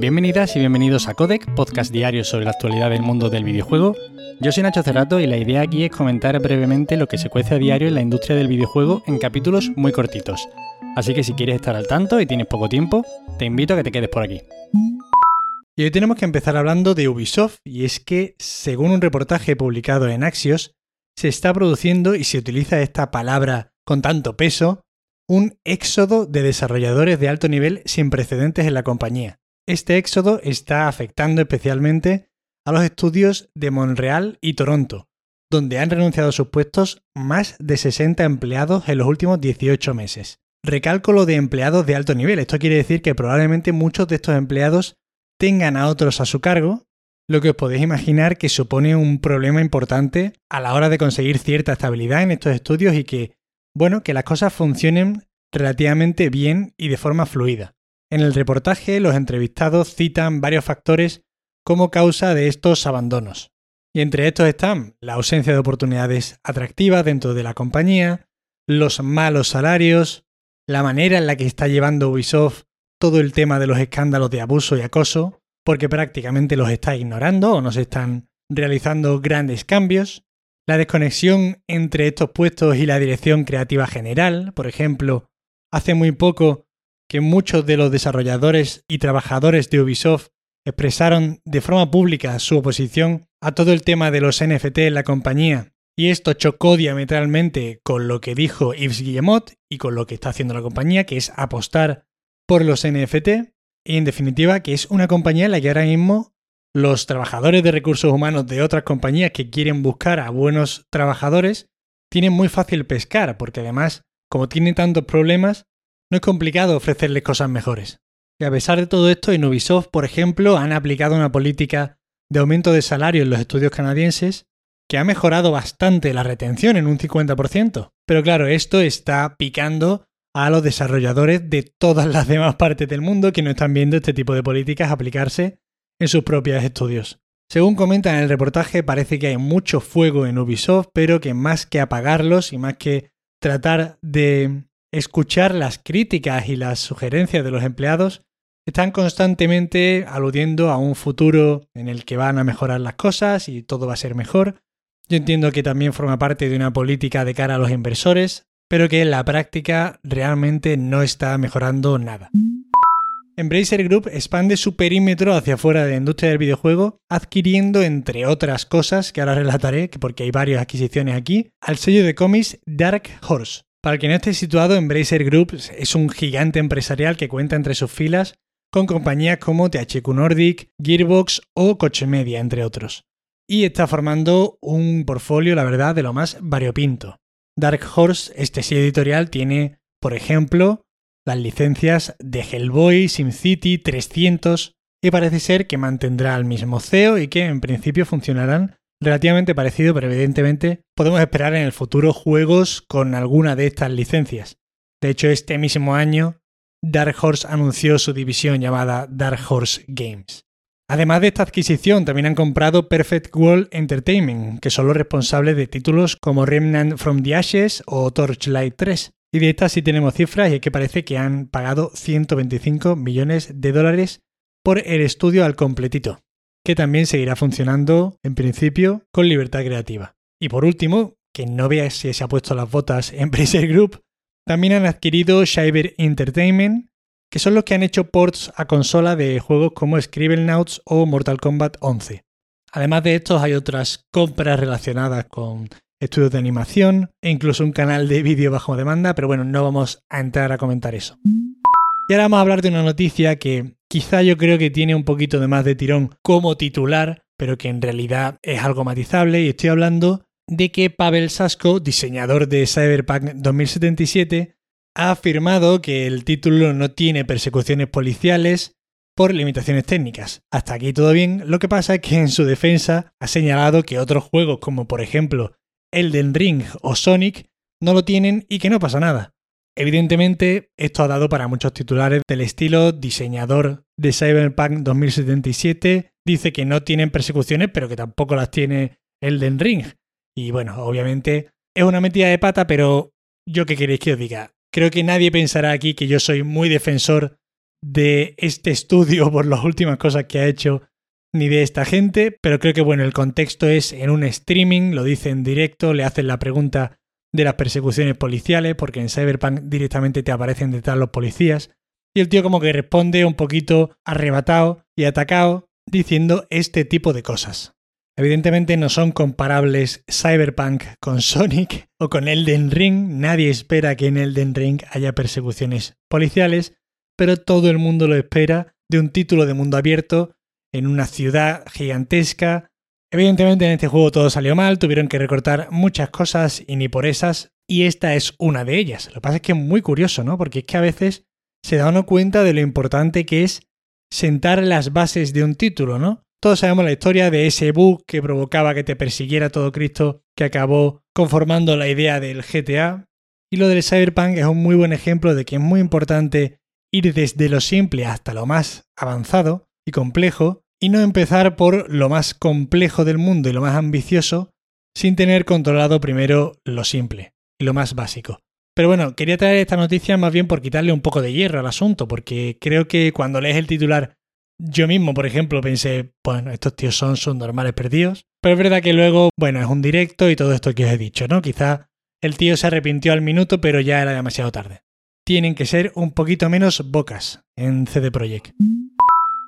Bienvenidas y bienvenidos a Codec, podcast diario sobre la actualidad del mundo del videojuego. Yo soy Nacho Cerrato y la idea aquí es comentar brevemente lo que se cuece a diario en la industria del videojuego en capítulos muy cortitos. Así que si quieres estar al tanto y tienes poco tiempo, te invito a que te quedes por aquí. Y hoy tenemos que empezar hablando de Ubisoft, y es que, según un reportaje publicado en Axios, se está produciendo y se utiliza esta palabra con tanto peso, un éxodo de desarrolladores de alto nivel sin precedentes en la compañía. Este éxodo está afectando especialmente a los estudios de Montreal y Toronto, donde han renunciado a sus puestos más de 60 empleados en los últimos 18 meses. Recálculo de empleados de alto nivel. Esto quiere decir que probablemente muchos de estos empleados tengan a otros a su cargo, lo que os podéis imaginar que supone un problema importante a la hora de conseguir cierta estabilidad en estos estudios y que bueno, que las cosas funcionen relativamente bien y de forma fluida. En el reportaje, los entrevistados citan varios factores como causa de estos abandonos. Y entre estos están la ausencia de oportunidades atractivas dentro de la compañía, los malos salarios, la manera en la que está llevando Ubisoft todo el tema de los escándalos de abuso y acoso, porque prácticamente los está ignorando o no se están realizando grandes cambios, la desconexión entre estos puestos y la dirección creativa general, por ejemplo, hace muy poco que muchos de los desarrolladores y trabajadores de Ubisoft expresaron de forma pública su oposición a todo el tema de los NFT en la compañía, y esto chocó diametralmente con lo que dijo Yves Guillemot y con lo que está haciendo la compañía, que es apostar por los NFT, y en definitiva que es una compañía en la que ahora mismo los trabajadores de recursos humanos de otras compañías que quieren buscar a buenos trabajadores tienen muy fácil pescar, porque además, como tienen tantos problemas, no es complicado ofrecerles cosas mejores. Y a pesar de todo esto, en Ubisoft, por ejemplo, han aplicado una política de aumento de salario en los estudios canadienses que ha mejorado bastante la retención en un 50%. Pero claro, esto está picando a los desarrolladores de todas las demás partes del mundo que no están viendo este tipo de políticas aplicarse en sus propios estudios. Según comenta en el reportaje, parece que hay mucho fuego en Ubisoft, pero que más que apagarlos y más que tratar de escuchar las críticas y las sugerencias de los empleados, están constantemente aludiendo a un futuro en el que van a mejorar las cosas y todo va a ser mejor. Yo entiendo que también forma parte de una política de cara a los inversores, pero que en la práctica realmente no está mejorando nada. Embracer Group expande su perímetro hacia afuera de la industria del videojuego, adquiriendo, entre otras cosas, que ahora relataré, porque hay varias adquisiciones aquí, al sello de cómics Dark Horse. Para quien no esté situado, Embracer Group es un gigante empresarial que cuenta entre sus filas con compañías como THQ Nordic, Gearbox o Coche Media, entre otros. Y está formando un portfolio, la verdad, de lo más variopinto. Dark Horse, este sello editorial, tiene, por ejemplo, las licencias de Hellboy, SimCity, 300 y parece ser que mantendrá el mismo CEO y que en principio funcionarán relativamente parecido, pero evidentemente podemos esperar en el futuro juegos con alguna de estas licencias. De hecho, este mismo año, Dark Horse anunció su división llamada Dark Horse Games. Además de esta adquisición, también han comprado Perfect World Entertainment, que son los responsables de títulos como Remnant from the Ashes o Torchlight 3. Y de estas sí tenemos cifras y es que parece que han pagado 125 millones de dólares por el estudio al completito, que también seguirá funcionando en principio con libertad creativa. Y por último, que no veas si se ha puesto las botas en Bracer Group, también han adquirido Shiver Entertainment, que son los que han hecho ports a consola de juegos como Scribblenauts o Mortal Kombat 11. Además de estos hay otras compras relacionadas con estudios de animación e incluso un canal de vídeo bajo demanda, pero bueno, no vamos a entrar a comentar eso. Y ahora vamos a hablar de una noticia que quizá yo creo que tiene un poquito de más de tirón como titular, pero que en realidad es algo matizable y estoy hablando de que Pavel Sasko, diseñador de Cyberpunk 2077, ha afirmado que el título no tiene persecuciones policiales por limitaciones técnicas. Hasta aquí todo bien, lo que pasa es que en su defensa ha señalado que otros juegos como por ejemplo Elden Ring o Sonic no lo tienen y que no pasa nada. Evidentemente, esto ha dado para muchos titulares del estilo diseñador de Cyberpunk 2077 dice que no tienen persecuciones, pero que tampoco las tiene Elden Ring. Y bueno, obviamente es una metida de pata, pero yo qué queréis que os diga. Creo que nadie pensará aquí que yo soy muy defensor de este estudio por las últimas cosas que ha hecho ni de esta gente, pero creo que bueno, el contexto es en un streaming, lo dice en directo, le hacen la pregunta de las persecuciones policiales, porque en Cyberpunk directamente te aparecen detrás los policías, y el tío como que responde un poquito arrebatado y atacado, diciendo este tipo de cosas. Evidentemente no son comparables Cyberpunk con Sonic o con Elden Ring, nadie espera que en Elden Ring haya persecuciones policiales, pero todo el mundo lo espera de un título de mundo abierto en una ciudad gigantesca. Evidentemente en este juego todo salió mal, tuvieron que recortar muchas cosas y ni por esas, y esta es una de ellas. Lo que pasa es que es muy curioso, ¿no? Porque es que a veces se da uno cuenta de lo importante que es sentar las bases de un título, ¿no? Todos sabemos la historia de ese bug que provocaba que te persiguiera todo Cristo, que acabó conformando la idea del GTA. Y lo del Cyberpunk es un muy buen ejemplo de que es muy importante ir desde lo simple hasta lo más avanzado y complejo, y no empezar por lo más complejo del mundo y lo más ambicioso, sin tener controlado primero lo simple y lo más básico. Pero bueno, quería traer esta noticia más bien por quitarle un poco de hierro al asunto, porque creo que cuando lees el titular, yo mismo, por ejemplo, pensé, bueno, estos tíos son, son normales perdidos. Pero es verdad que luego, bueno, es un directo y todo esto que os he dicho, ¿no? Quizá el tío se arrepintió al minuto, pero ya era demasiado tarde. Tienen que ser un poquito menos bocas en CD Projekt.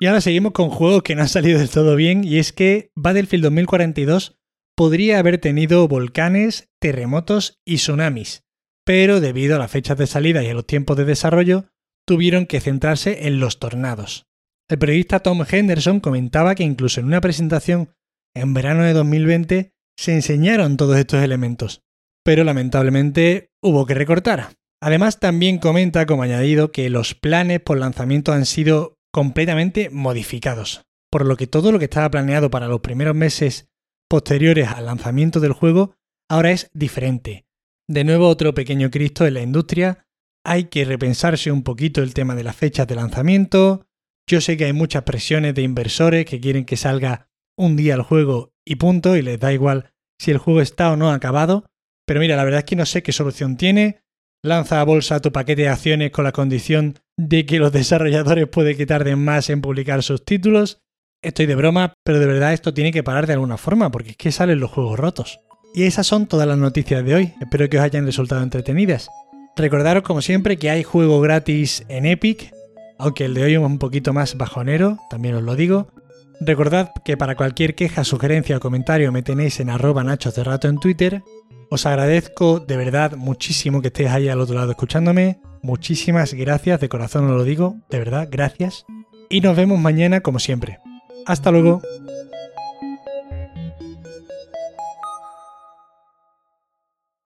Y ahora seguimos con juegos que no han salido del todo bien, y es que Battlefield 2042 podría haber tenido volcanes, terremotos y tsunamis, pero debido a las fechas de salida y a los tiempos de desarrollo, tuvieron que centrarse en los tornados. El periodista Tom Henderson comentaba que incluso en una presentación en verano de 2020 se enseñaron todos estos elementos, pero lamentablemente hubo que recortar. Además también comenta como añadido que los planes por lanzamiento han sido completamente modificados, por lo que todo lo que estaba planeado para los primeros meses posteriores al lanzamiento del juego ahora es diferente. De nuevo otro pequeño Cristo en la industria, hay que repensarse un poquito el tema de las fechas de lanzamiento, yo sé que hay muchas presiones de inversores que quieren que salga un día el juego y punto, y les da igual si el juego está o no acabado, pero mira, la verdad es que no sé qué solución tiene, lanza a bolsa tu paquete de acciones con la condición de que los desarrolladores puede que tarden más en publicar sus títulos. Estoy de broma, pero de verdad esto tiene que parar de alguna forma, porque es que salen los juegos rotos. Y esas son todas las noticias de hoy. Espero que os hayan resultado entretenidas. Recordaros como siempre que hay juego gratis en Epic, aunque el de hoy es un poquito más bajonero, también os lo digo. Recordad que para cualquier queja, sugerencia o comentario me tenéis en arroba nachos en Twitter os agradezco de verdad muchísimo que estéis ahí al otro lado escuchándome. Muchísimas gracias, de corazón os lo digo, de verdad, gracias. Y nos vemos mañana como siempre. Hasta luego.